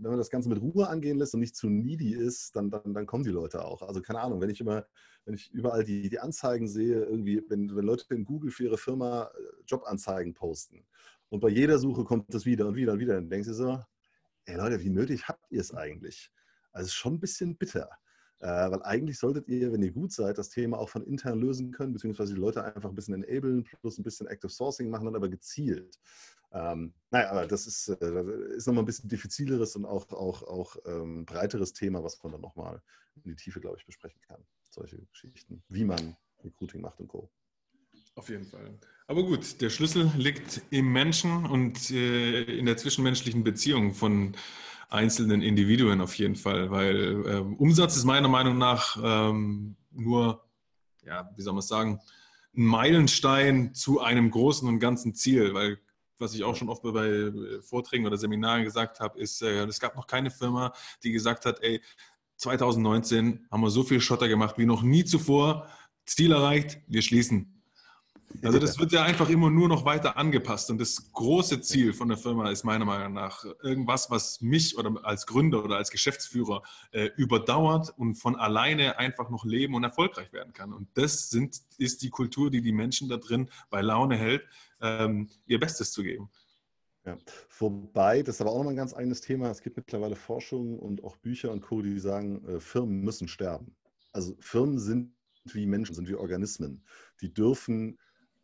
wenn man das Ganze mit Ruhe angehen lässt und nicht zu needy ist, dann, dann, dann kommen die Leute auch. Also keine Ahnung, wenn ich immer, wenn ich überall die, die Anzeigen sehe, irgendwie, wenn, wenn Leute in Google für ihre Firma äh, Jobanzeigen posten und bei jeder Suche kommt das wieder und wieder und wieder, dann denkst du so, ey Leute, wie nötig habt ihr es eigentlich? Also schon ein bisschen bitter. Äh, weil eigentlich solltet ihr, wenn ihr gut seid, das Thema auch von intern lösen können, beziehungsweise die Leute einfach ein bisschen enablen, plus ein bisschen Active Sourcing machen, dann aber gezielt. Ähm, naja, aber das ist, äh, ist nochmal ein bisschen diffizileres und auch, auch, auch ähm, breiteres Thema, was man dann nochmal in die Tiefe, glaube ich, besprechen kann. Solche Geschichten, wie man Recruiting macht und Co. Auf jeden Fall. Aber gut, der Schlüssel liegt im Menschen und äh, in der zwischenmenschlichen Beziehung von einzelnen Individuen auf jeden Fall, weil äh, Umsatz ist meiner Meinung nach ähm, nur, ja, wie soll man es sagen, ein Meilenstein zu einem großen und ganzen Ziel, weil was ich auch schon oft bei äh, Vorträgen oder Seminaren gesagt habe, ist, äh, es gab noch keine Firma, die gesagt hat, ey, 2019 haben wir so viel Schotter gemacht wie noch nie zuvor, Ziel erreicht, wir schließen. Also das wird ja einfach immer nur noch weiter angepasst. Und das große Ziel von der Firma ist meiner Meinung nach irgendwas, was mich oder als Gründer oder als Geschäftsführer äh, überdauert und von alleine einfach noch leben und erfolgreich werden kann. Und das sind, ist die Kultur, die die Menschen da drin bei Laune hält, ähm, ihr Bestes zu geben. Ja. Wobei, das ist aber auch nochmal ein ganz eigenes Thema. Es gibt mittlerweile Forschung und auch Bücher und Co., die sagen, äh, Firmen müssen sterben. Also Firmen sind wie Menschen, sind wie Organismen. Die dürfen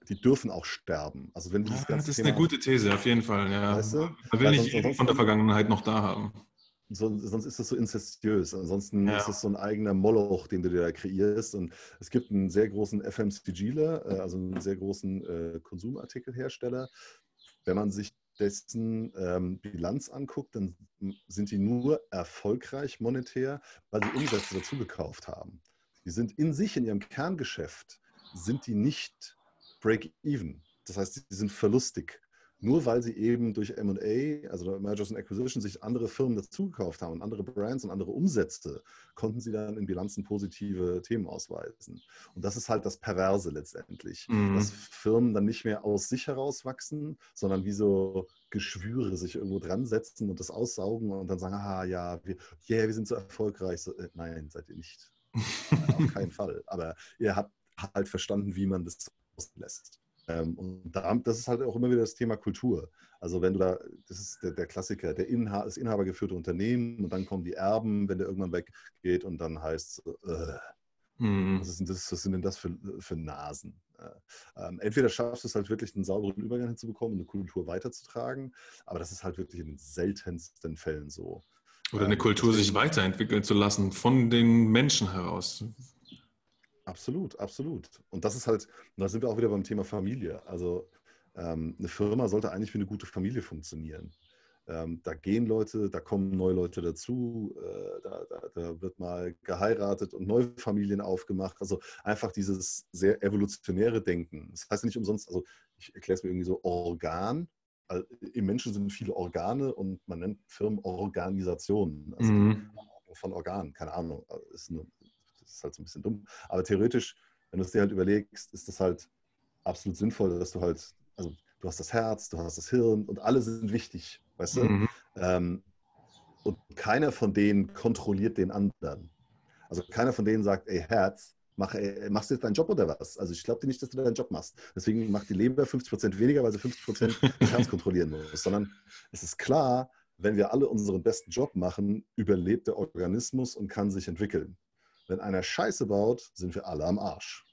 die dürfen auch sterben. Also wenn dieses ja, das ist Thema eine gute These, auf jeden Fall. Ja. Weißt du? Da will ich sonst, von der Vergangenheit noch da haben. sonst ist das so inzestiös. Ansonsten ja. ist es so ein eigener Moloch, den du dir da kreierst. Und es gibt einen sehr großen FMCGler, äh, also einen sehr großen äh, Konsumartikelhersteller. Wenn man sich dessen ähm, Bilanz anguckt, dann sind die nur erfolgreich monetär, weil sie Umsätze dazu gekauft haben. Die sind in sich, in ihrem Kerngeschäft, sind die nicht Break-Even. Das heißt, sie sind verlustig. Nur weil sie eben durch MA, also Mergers and Acquisition, sich andere Firmen dazugekauft haben und andere Brands und andere Umsätze, konnten sie dann in Bilanzen positive Themen ausweisen. Und das ist halt das Perverse letztendlich, mhm. dass Firmen dann nicht mehr aus sich heraus wachsen, sondern wie so Geschwüre sich irgendwo dran setzen und das aussaugen und dann sagen, ah ja, wir, yeah, wir sind so erfolgreich. So, äh, nein, seid ihr nicht. Auf keinen Fall. Aber ihr habt halt verstanden, wie man das lässt. Ähm, und das ist halt auch immer wieder das Thema Kultur. Also wenn du da, das ist der, der Klassiker, der Inha das inhabergeführte Unternehmen und dann kommen die Erben, wenn der irgendwann weggeht und dann heißt es, äh, mhm. was, das, was, sind denn das für, für Nasen? Ähm, entweder schaffst du es halt wirklich, einen sauberen Übergang hinzubekommen, eine Kultur weiterzutragen, aber das ist halt wirklich in den seltensten Fällen so. Oder eine ähm, Kultur sich weiterentwickeln zu lassen von den Menschen heraus. Absolut, absolut. Und das ist halt, da sind wir auch wieder beim Thema Familie. Also ähm, eine Firma sollte eigentlich wie eine gute Familie funktionieren. Ähm, da gehen Leute, da kommen neue Leute dazu, äh, da, da, da, wird mal geheiratet und neue Familien aufgemacht. Also einfach dieses sehr evolutionäre Denken. Das heißt nicht umsonst, also ich erkläre es mir irgendwie so, Organ. Also Im Menschen sind viele Organe und man nennt Firmen Organisationen. Also mhm. von Organen, keine Ahnung, ist eine ist halt so ein bisschen dumm. Aber theoretisch, wenn du es dir halt überlegst, ist das halt absolut sinnvoll, dass du halt, also du hast das Herz, du hast das Hirn und alle sind wichtig, weißt du? Mhm. Ähm, und keiner von denen kontrolliert den anderen. Also keiner von denen sagt, ey Herz, mach, ey, machst du jetzt deinen Job oder was? Also ich glaube dir nicht, dass du deinen Job machst. Deswegen macht die Leber 50% weniger, weil sie 50% das Herz kontrollieren muss. Sondern es ist klar, wenn wir alle unseren besten Job machen, überlebt der Organismus und kann sich entwickeln. Wenn einer Scheiße baut, sind wir alle am Arsch.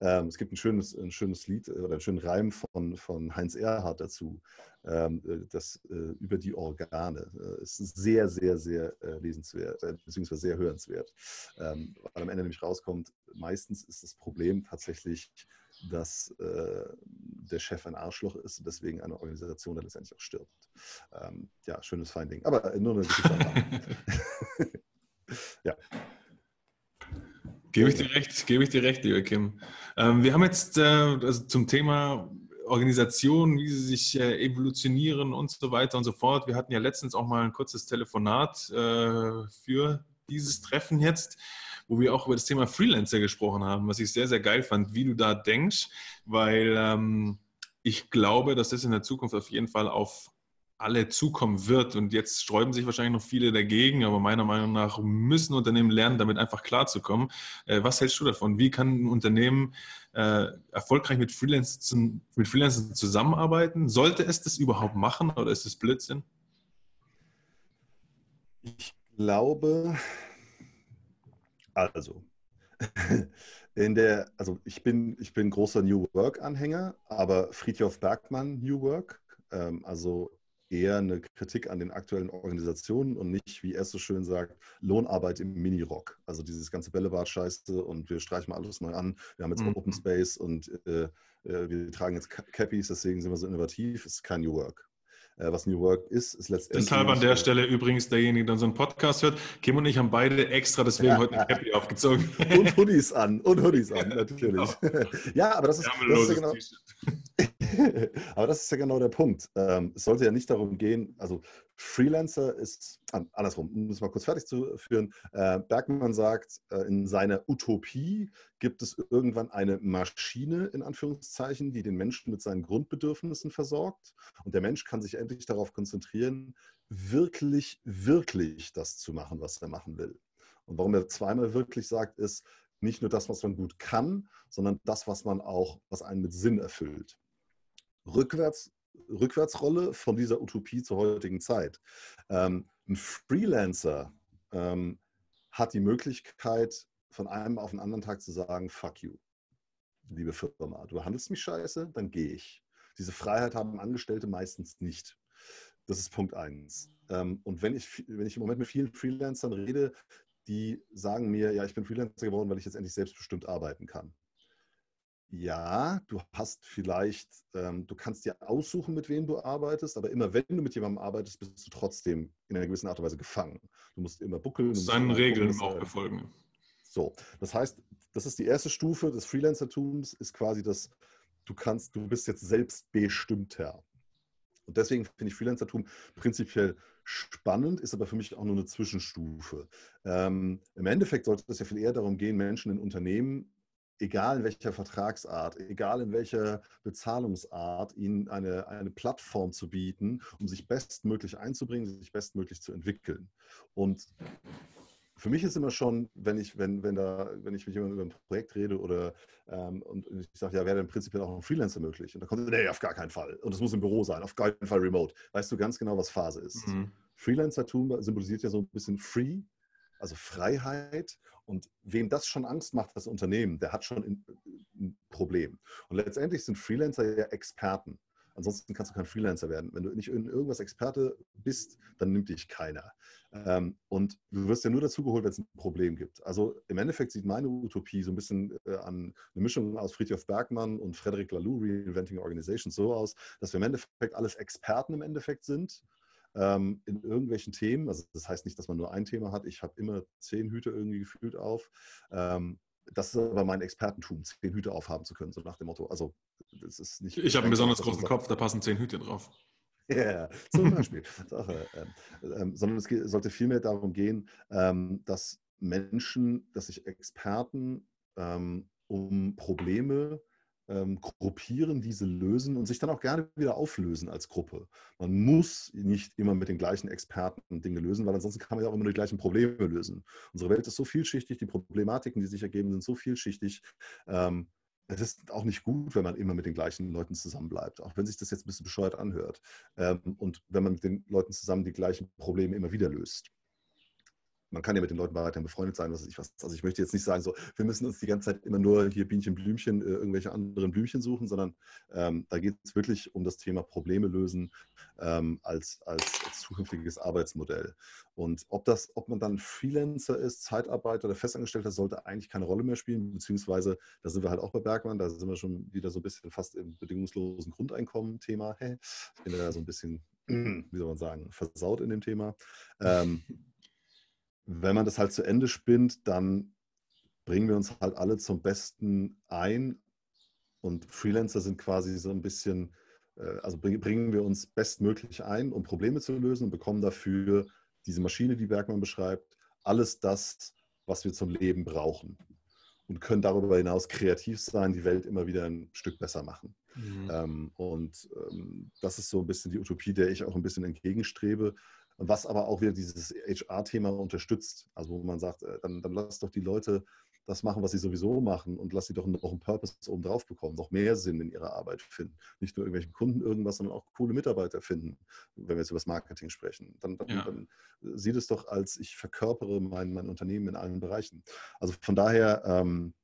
Ähm, es gibt ein schönes, ein schönes Lied oder einen schönen Reim von, von Heinz Erhardt dazu, ähm, äh, das äh, über die Organe. Äh, ist sehr, sehr, sehr äh, lesenswert, äh, beziehungsweise sehr hörenswert. Ähm, weil am Ende nämlich rauskommt, meistens ist das Problem tatsächlich, dass äh, der Chef ein Arschloch ist und deswegen eine Organisation dann letztendlich auch stirbt. Ähm, ja, schönes Finding. Aber nur eine Geschichte. ja. Gebe ich dir recht, gebe ich dir recht, lieber Kim. Ähm, wir haben jetzt äh, also zum Thema Organisation, wie sie sich äh, evolutionieren und so weiter und so fort. Wir hatten ja letztens auch mal ein kurzes Telefonat äh, für dieses Treffen jetzt, wo wir auch über das Thema Freelancer gesprochen haben, was ich sehr, sehr geil fand, wie du da denkst, weil ähm, ich glaube, dass das in der Zukunft auf jeden Fall auf alle zukommen wird. Und jetzt sträuben sich wahrscheinlich noch viele dagegen, aber meiner Meinung nach müssen Unternehmen lernen, damit einfach klarzukommen. Äh, was hältst du davon? Wie kann ein Unternehmen äh, erfolgreich mit Freelancern, mit Freelancern zusammenarbeiten? Sollte es das überhaupt machen oder ist es Blödsinn? Ich glaube, also, in der, also ich bin, ich bin großer New Work-Anhänger, aber Friedhof Bergmann New Work, ähm, also eher eine Kritik an den aktuellen Organisationen und nicht, wie er so schön sagt, Lohnarbeit im Minirock. Also dieses ganze Bällebad-Scheiße und wir streichen mal alles neu an. Wir haben jetzt mhm. Open Space und äh, äh wir tragen jetzt Cappies, deswegen sind wir so innovativ. Es ist kein New Work. Äh, was New Work ist, ist letztendlich. Deshalb an der Stelle übrigens derjenige, der unseren Podcast hört. Kim und ich haben beide extra deswegen ja. heute ein Cappy aufgezogen. Und Hoodies an. Und Hoodies an, natürlich. Genau. Ja, aber das ist, das ist genau. Aber das ist ja genau der Punkt. Ähm, es sollte ja nicht darum gehen, also Freelancer ist, andersrum, um das mal kurz fertig zu führen. Äh, Bergmann sagt, äh, in seiner Utopie gibt es irgendwann eine Maschine, in Anführungszeichen, die den Menschen mit seinen Grundbedürfnissen versorgt. Und der Mensch kann sich endlich darauf konzentrieren, wirklich, wirklich das zu machen, was er machen will. Und warum er zweimal wirklich sagt, ist nicht nur das, was man gut kann, sondern das, was man auch, was einen mit Sinn erfüllt rückwärts, Rückwärtsrolle von dieser Utopie zur heutigen Zeit. Ähm, ein Freelancer ähm, hat die Möglichkeit, von einem auf den anderen Tag zu sagen, fuck you, liebe Firma, du behandelst mich scheiße, dann gehe ich. Diese Freiheit haben Angestellte meistens nicht. Das ist Punkt eins. Ähm, und wenn ich, wenn ich im Moment mit vielen Freelancern rede, die sagen mir, ja, ich bin Freelancer geworden, weil ich jetzt endlich selbstbestimmt arbeiten kann. Ja, du hast vielleicht, ähm, du kannst dir aussuchen, mit wem du arbeitest, aber immer wenn du mit jemandem arbeitest, bist du trotzdem in einer gewissen Art und Weise gefangen. Du musst immer buckeln. Seinen Regeln gucken, auch befolgen. So, das heißt, das ist die erste Stufe des Freelancertums, ist quasi das, du kannst, du bist jetzt selbstbestimmter. Und deswegen finde ich Freelancertum prinzipiell spannend, ist aber für mich auch nur eine Zwischenstufe. Ähm, Im Endeffekt sollte es ja viel eher darum gehen, Menschen in Unternehmen egal in welcher Vertragsart, egal in welcher Bezahlungsart, ihnen eine, eine Plattform zu bieten, um sich bestmöglich einzubringen, sich bestmöglich zu entwickeln. Und für mich ist immer schon, wenn ich, wenn, wenn, da, wenn ich mit jemandem über ein Projekt rede oder ähm, und ich sage, ja, wäre denn prinzipiell auch ein Freelancer möglich? Und da kommt, nee, auf gar keinen Fall. Und es muss im Büro sein, auf keinen Fall remote. Weißt du ganz genau, was Phase ist. Mhm. Freelancer-Tum symbolisiert ja so ein bisschen free, also Freiheit. Und wem das schon Angst macht, das Unternehmen, der hat schon ein Problem. Und letztendlich sind Freelancer ja Experten. Ansonsten kannst du kein Freelancer werden. Wenn du nicht in irgendwas Experte bist, dann nimmt dich keiner. Ähm, und du wirst ja nur dazugeholt, wenn es ein Problem gibt. Also im Endeffekt sieht meine Utopie so ein bisschen äh, an eine Mischung aus Friedhof Bergmann und Frederic Laloux, Reinventing Organizations, so aus, dass wir im Endeffekt alles Experten im Endeffekt sind ähm, in irgendwelchen Themen. Also das heißt nicht, dass man nur ein Thema hat. Ich habe immer zehn Hüte irgendwie gefühlt auf. Ähm, das ist aber mein Expertentum, zehn Hüte aufhaben zu können, so nach dem Motto. Also das ist nicht. Ich habe einen besonders großen Kopf, da passen zehn Hüte drauf. Ja, yeah, zum Beispiel. Sache. Ähm, ähm, sondern es sollte vielmehr darum gehen, ähm, dass Menschen, dass sich Experten um Probleme ähm, gruppieren, diese lösen und sich dann auch gerne wieder auflösen als Gruppe. Man muss nicht immer mit den gleichen Experten Dinge lösen, weil ansonsten kann man ja auch immer die gleichen Probleme lösen. Unsere Welt ist so vielschichtig, die Problematiken, die sich ergeben, sind so vielschichtig. Ähm, es ist auch nicht gut, wenn man immer mit den gleichen Leuten zusammenbleibt, auch wenn sich das jetzt ein bisschen bescheuert anhört. Ähm, und wenn man mit den Leuten zusammen die gleichen Probleme immer wieder löst. Man kann ja mit den Leuten weiterhin befreundet sein, was ich was. Also ich möchte jetzt nicht sagen, so, wir müssen uns die ganze Zeit immer nur hier Bienchen, Blümchen, äh, irgendwelche anderen Blümchen suchen, sondern ähm, da geht es wirklich um das Thema Probleme lösen ähm, als, als, als, zukünftiges Arbeitsmodell. Und ob das, ob man dann Freelancer ist, Zeitarbeiter oder Festangestellter, sollte eigentlich keine Rolle mehr spielen, beziehungsweise da sind wir halt auch bei Bergmann, da sind wir schon wieder so ein bisschen fast im bedingungslosen Grundeinkommen-Thema. Hey, ich bin da so ein bisschen, wie soll man sagen, versaut in dem Thema. Ähm, wenn man das halt zu Ende spinnt, dann bringen wir uns halt alle zum Besten ein. Und Freelancer sind quasi so ein bisschen, äh, also bringen wir uns bestmöglich ein, um Probleme zu lösen und bekommen dafür diese Maschine, die Bergmann beschreibt, alles das, was wir zum Leben brauchen. Und können darüber hinaus kreativ sein, die Welt immer wieder ein Stück besser machen. Mhm. Ähm, und ähm, das ist so ein bisschen die Utopie, der ich auch ein bisschen entgegenstrebe was aber auch wieder dieses HR-Thema unterstützt. Also wo man sagt, äh, dann, dann lass doch die Leute das machen, was sie sowieso machen und lass sie doch noch einen Purpose oben drauf bekommen, noch mehr Sinn in ihrer Arbeit finden. Nicht nur irgendwelchen Kunden irgendwas, sondern auch coole Mitarbeiter finden, wenn wir jetzt über das Marketing sprechen. Dann, dann, ja. dann sieht es doch als, ich verkörpere mein, mein Unternehmen in allen Bereichen. Also von daher, ähm,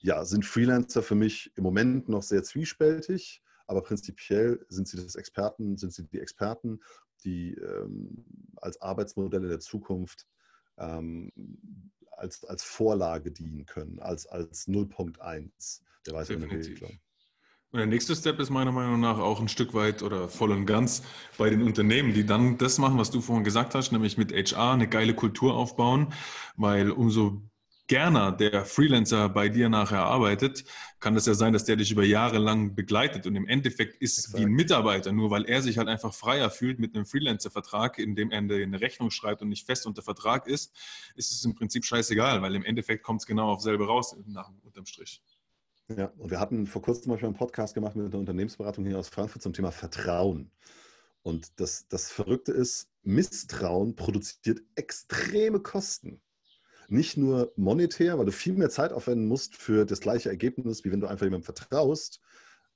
ja, sind Freelancer für mich im Moment noch sehr zwiespältig, aber prinzipiell sind sie das Experten, sind sie die Experten die ähm, als Arbeitsmodelle der Zukunft ähm, als, als Vorlage dienen können, als, als 0.1 der weiteren Entwicklung. Und der nächste Step ist meiner Meinung nach auch ein Stück weit oder voll und ganz bei den Unternehmen, die dann das machen, was du vorhin gesagt hast, nämlich mit HR eine geile Kultur aufbauen, weil umso Gerner, der Freelancer bei dir nachher arbeitet, kann es ja sein, dass der dich über Jahre lang begleitet und im Endeffekt ist Exakt. wie ein Mitarbeiter, nur weil er sich halt einfach freier fühlt mit einem Freelancer-Vertrag, in dem er eine Rechnung schreibt und nicht fest unter Vertrag ist, ist es im Prinzip scheißegal, weil im Endeffekt kommt es genau auf selbe raus, nach, unterm Strich. Ja, und wir hatten vor kurzem mal einen Podcast gemacht mit einer Unternehmensberatung hier aus Frankfurt zum Thema Vertrauen. Und das, das Verrückte ist, Misstrauen produziert extreme Kosten nicht nur monetär, weil du viel mehr Zeit aufwenden musst für das gleiche Ergebnis, wie wenn du einfach jemandem vertraust,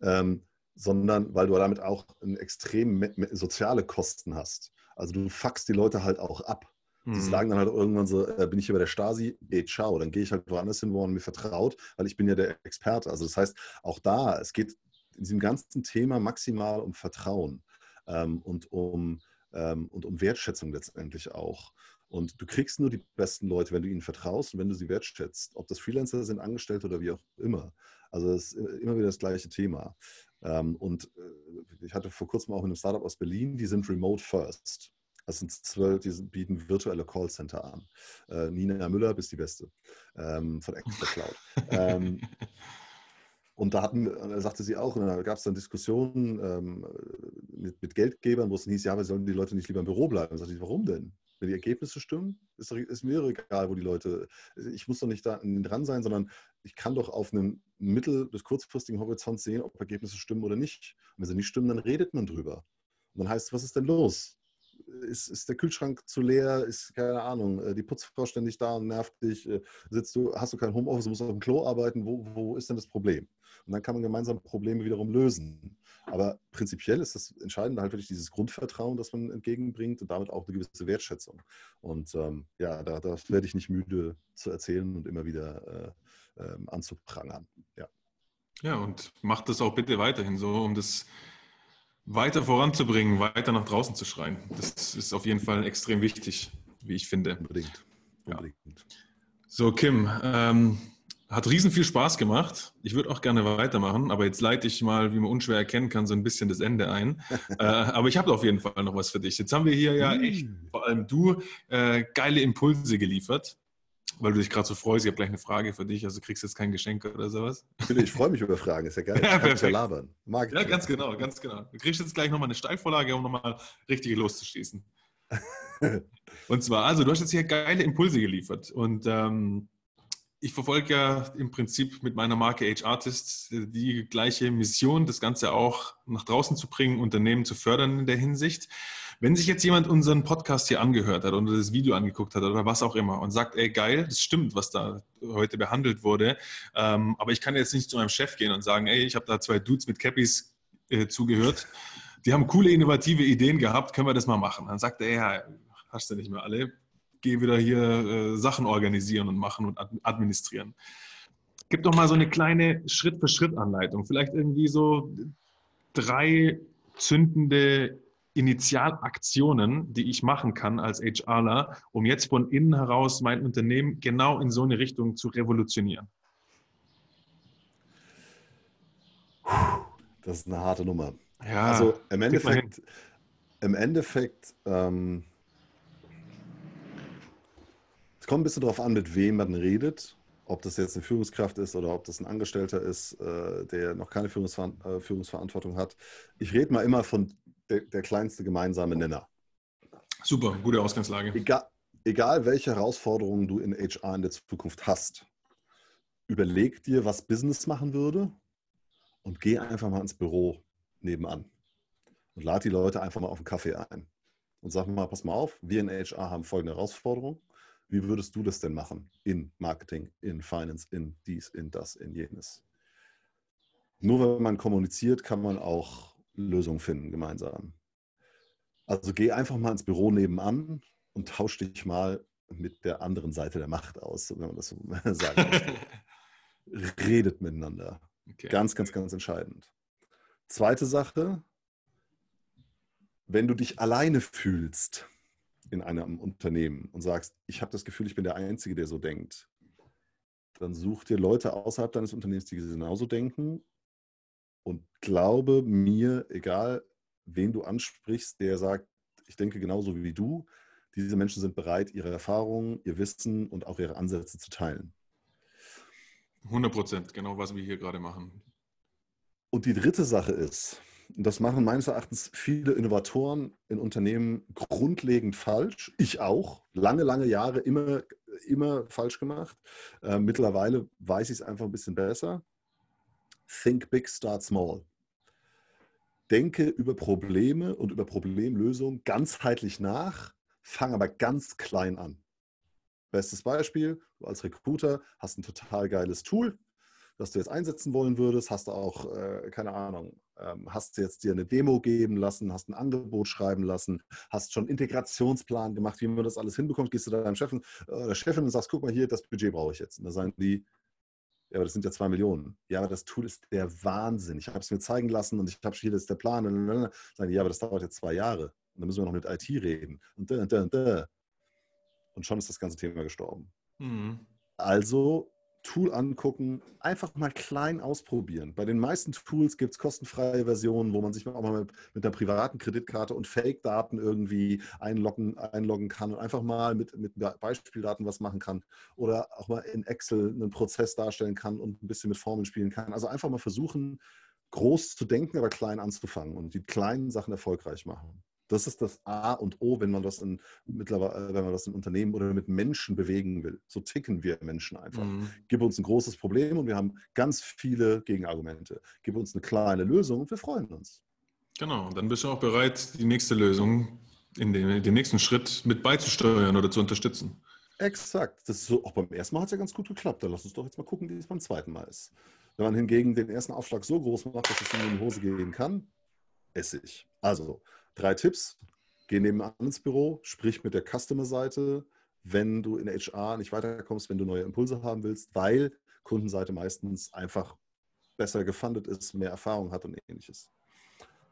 ähm, sondern weil du damit auch extrem soziale Kosten hast. Also du fuckst die Leute halt auch ab. Die mhm. sagen dann halt irgendwann so, äh, bin ich hier bei der Stasi, eh, ciao. Dann gehe ich halt woanders hin, wo man mir vertraut, weil ich bin ja der Experte. Also das heißt, auch da, es geht in diesem ganzen Thema maximal um Vertrauen ähm, und, um, ähm, und um Wertschätzung letztendlich auch. Und du kriegst nur die besten Leute, wenn du ihnen vertraust und wenn du sie wertschätzt. Ob das Freelancer sind, Angestellte oder wie auch immer. Also es ist immer wieder das gleiche Thema. Ähm, und äh, ich hatte vor kurzem auch in einem Startup aus Berlin, die sind remote first. Das sind zwölf, die bieten virtuelle Callcenter an. Äh, Nina Müller bist die Beste ähm, von Extra Cloud. ähm, und da hatten, sagte sie auch, da gab es dann Diskussionen ähm, mit, mit, Geldgebern, wo es hieß, ja, wir sollen die Leute nicht lieber im Büro bleiben. Da sagte ich, warum denn? Wenn die Ergebnisse stimmen, ist, ist mir egal, wo die Leute. Ich muss doch nicht da dran sein, sondern ich kann doch auf einem mittel- bis kurzfristigen Horizont sehen, ob Ergebnisse stimmen oder nicht. Und wenn sie nicht stimmen, dann redet man drüber. Und dann heißt es, was ist denn los? Ist, ist, der Kühlschrank zu leer? Ist, keine Ahnung, äh, die Putzfrau ständig da und nervt dich? Äh, sitzt du, hast du kein Homeoffice, musst auf dem Klo arbeiten? Wo, wo ist denn das Problem? Und dann kann man gemeinsam Probleme wiederum lösen. Aber prinzipiell ist das Entscheidende halt wirklich dieses Grundvertrauen, das man entgegenbringt und damit auch eine gewisse Wertschätzung. Und ähm, ja, da, das werde ich nicht müde zu erzählen und immer wieder äh, äh, anzuprangern. Ja. ja, und macht das auch bitte weiterhin so, um das weiter voranzubringen, weiter nach draußen zu schreien. Das ist auf jeden Fall extrem wichtig, wie ich finde. Unbedingt. Unbedingt. Ja. So, Kim, ähm, hat riesen viel Spaß gemacht. Ich würde auch gerne weitermachen, aber jetzt leite ich mal, wie man unschwer erkennen kann, so ein bisschen das Ende ein. äh, aber ich habe auf jeden Fall noch was für dich. Jetzt haben wir hier ja echt, vor allem du, äh, geile Impulse geliefert, weil du dich gerade so freust. Ich habe gleich eine Frage für dich, also kriegst jetzt kein Geschenk oder sowas. Ich freue mich über Fragen, ist ja geil. Ja, perfekt. Ja labern. Mag ich ja, ganz genau, ganz genau. Du kriegst jetzt gleich nochmal eine Steilvorlage, um nochmal richtig loszuschießen. und zwar, also du hast jetzt hier geile Impulse geliefert und ähm, ich verfolge ja im Prinzip mit meiner Marke Age Artists die gleiche Mission, das Ganze auch nach draußen zu bringen, Unternehmen zu fördern in der Hinsicht. Wenn sich jetzt jemand unseren Podcast hier angehört hat oder das Video angeguckt hat oder was auch immer und sagt, ey geil, das stimmt, was da heute behandelt wurde, ähm, aber ich kann jetzt nicht zu meinem Chef gehen und sagen, ey, ich habe da zwei Dudes mit Cappies äh, zugehört, die haben coole, innovative Ideen gehabt, können wir das mal machen? Dann sagt er, ja, hast du nicht mehr alle, gehe wieder hier äh, Sachen organisieren und machen und administrieren. Gib doch mal so eine kleine Schritt-für-Schritt-Anleitung. Vielleicht irgendwie so drei zündende Initialaktionen, die ich machen kann als HRler, um jetzt von innen heraus mein Unternehmen genau in so eine Richtung zu revolutionieren? Das ist eine harte Nummer. Ja, also im Endeffekt, im Endeffekt ähm, es kommt ein bisschen darauf an, mit wem man redet. Ob das jetzt eine Führungskraft ist oder ob das ein Angestellter ist, äh, der noch keine Führungsver äh, Führungsverantwortung hat. Ich rede mal immer von der, der kleinste gemeinsame Nenner. Super, gute Ausgangslage. Egal, egal welche Herausforderungen du in HR in der Zukunft hast, überleg dir, was Business machen würde und geh einfach mal ins Büro nebenan und lad die Leute einfach mal auf einen Kaffee ein und sag mal, pass mal auf, wir in HR haben folgende Herausforderung. Wie würdest du das denn machen in Marketing, in Finance, in dies, in das, in jenes? Nur wenn man kommuniziert, kann man auch Lösungen finden gemeinsam. Also geh einfach mal ins Büro nebenan und tausch dich mal mit der anderen Seite der Macht aus, wenn man das so sagen möchte. Redet miteinander. Okay. Ganz, ganz, ganz entscheidend. Zweite Sache, wenn du dich alleine fühlst in einem Unternehmen und sagst, ich habe das Gefühl, ich bin der Einzige, der so denkt, dann such dir Leute außerhalb deines Unternehmens, die genauso denken und glaube mir, egal wen du ansprichst, der sagt, ich denke genauso wie du, diese Menschen sind bereit, ihre Erfahrungen, ihr Wissen und auch ihre Ansätze zu teilen. 100 Prozent, genau was wir hier gerade machen. Und die dritte Sache ist, und das machen meines Erachtens viele Innovatoren in Unternehmen grundlegend falsch. Ich auch. Lange, lange Jahre immer, immer falsch gemacht. Äh, mittlerweile weiß ich es einfach ein bisschen besser. Think big, start small. Denke über Probleme und über Problemlösungen ganzheitlich nach, fang aber ganz klein an. Bestes Beispiel, du als Recruiter hast ein total geiles Tool, das du jetzt einsetzen wollen würdest, hast du auch, äh, keine Ahnung, ähm, hast jetzt dir eine Demo geben lassen, hast ein Angebot schreiben lassen, hast schon einen Integrationsplan gemacht, wie man das alles hinbekommt, gehst du deinem Chef oder äh, Chefin und sagst, guck mal hier, das Budget brauche ich jetzt. Und da sagen die, ja, aber das sind ja zwei Millionen. Ja, aber das Tool ist der Wahnsinn. Ich habe es mir zeigen lassen und ich habe hier, das ist der Plan. Und dann sagen die, ja, aber das dauert jetzt zwei Jahre. Und dann müssen wir noch mit IT reden. Und, da, da, da. und schon ist das ganze Thema gestorben. Mhm. Also Tool angucken, einfach mal klein ausprobieren. Bei den meisten Tools gibt es kostenfreie Versionen, wo man sich auch mal mit, mit einer privaten Kreditkarte und Fake-Daten irgendwie einloggen, einloggen kann und einfach mal mit, mit Beispieldaten was machen kann oder auch mal in Excel einen Prozess darstellen kann und ein bisschen mit Formeln spielen kann. Also einfach mal versuchen, groß zu denken, aber klein anzufangen und die kleinen Sachen erfolgreich machen. Das ist das A und O, wenn man das in mittlerweile, äh, wenn man das in Unternehmen oder mit Menschen bewegen will. So ticken wir Menschen einfach. Mhm. Gib uns ein großes Problem und wir haben ganz viele Gegenargumente. Gib uns eine kleine Lösung und wir freuen uns. Genau, dann bist du auch bereit, die nächste Lösung in den, den nächsten Schritt mit beizusteuern oder zu unterstützen. Exakt. Das ist so, auch beim ersten Mal hat es ja ganz gut geklappt. Dann lass uns doch jetzt mal gucken, wie es beim zweiten Mal ist. Wenn man hingegen den ersten Aufschlag so groß macht, dass es in die Hose gehen kann, Essig. Also, Drei Tipps. Geh nebenan ins Büro, sprich mit der Customer-Seite, wenn du in HR nicht weiterkommst, wenn du neue Impulse haben willst, weil Kundenseite meistens einfach besser gefundet ist, mehr Erfahrung hat und ähnliches.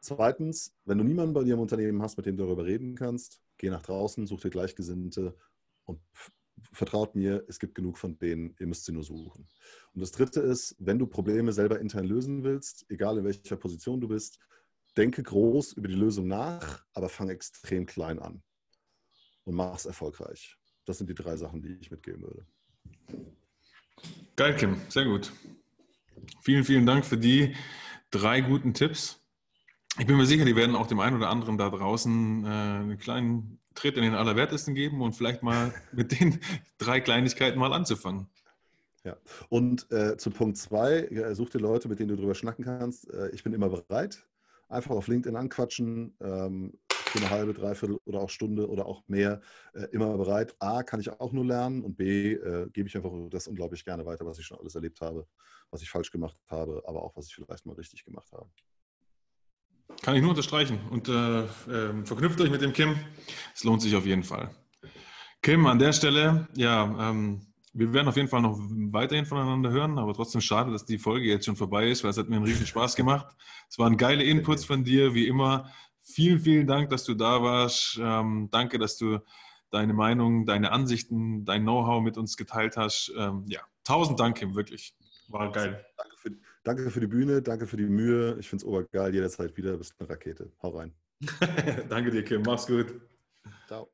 Zweitens, wenn du niemanden bei dir im Unternehmen hast, mit dem du darüber reden kannst, geh nach draußen, such dir Gleichgesinnte und vertraut mir, es gibt genug von denen, ihr müsst sie nur suchen. Und das Dritte ist, wenn du Probleme selber intern lösen willst, egal in welcher Position du bist, denke groß über die Lösung nach, aber fange extrem klein an und mach es erfolgreich. Das sind die drei Sachen, die ich mitgeben würde. Geil, Kim, sehr gut. Vielen, vielen Dank für die drei guten Tipps. Ich bin mir sicher, die werden auch dem einen oder anderen da draußen äh, einen kleinen Tritt in den Allerwertesten geben und vielleicht mal mit den drei Kleinigkeiten mal anzufangen. Ja, und äh, zu Punkt zwei, such dir Leute, mit denen du drüber schnacken kannst. Äh, ich bin immer bereit einfach auf LinkedIn anquatschen. Ähm, für eine halbe, dreiviertel oder auch Stunde oder auch mehr äh, immer bereit. A, kann ich auch nur lernen und B, äh, gebe ich einfach das unglaublich gerne weiter, was ich schon alles erlebt habe, was ich falsch gemacht habe, aber auch was ich vielleicht mal richtig gemacht habe. Kann ich nur unterstreichen und äh, ähm, verknüpft euch mit dem Kim. Es lohnt sich auf jeden Fall. Kim, an der Stelle, ja, ähm, wir werden auf jeden Fall noch weiterhin voneinander hören, aber trotzdem schade, dass die Folge jetzt schon vorbei ist, weil es hat mir einen riesen Spaß gemacht. Es waren geile Inputs von dir, wie immer. Vielen, vielen Dank, dass du da warst. Ähm, danke, dass du deine Meinung, deine Ansichten, dein Know-how mit uns geteilt hast. Ähm, ja, tausend Dank, Kim, wirklich. War geil. Danke für, danke für die Bühne, danke für die Mühe. Ich finde es obergeil, jederzeit wieder. Bist eine Rakete. Hau rein. danke dir, Kim. Mach's gut. Ciao.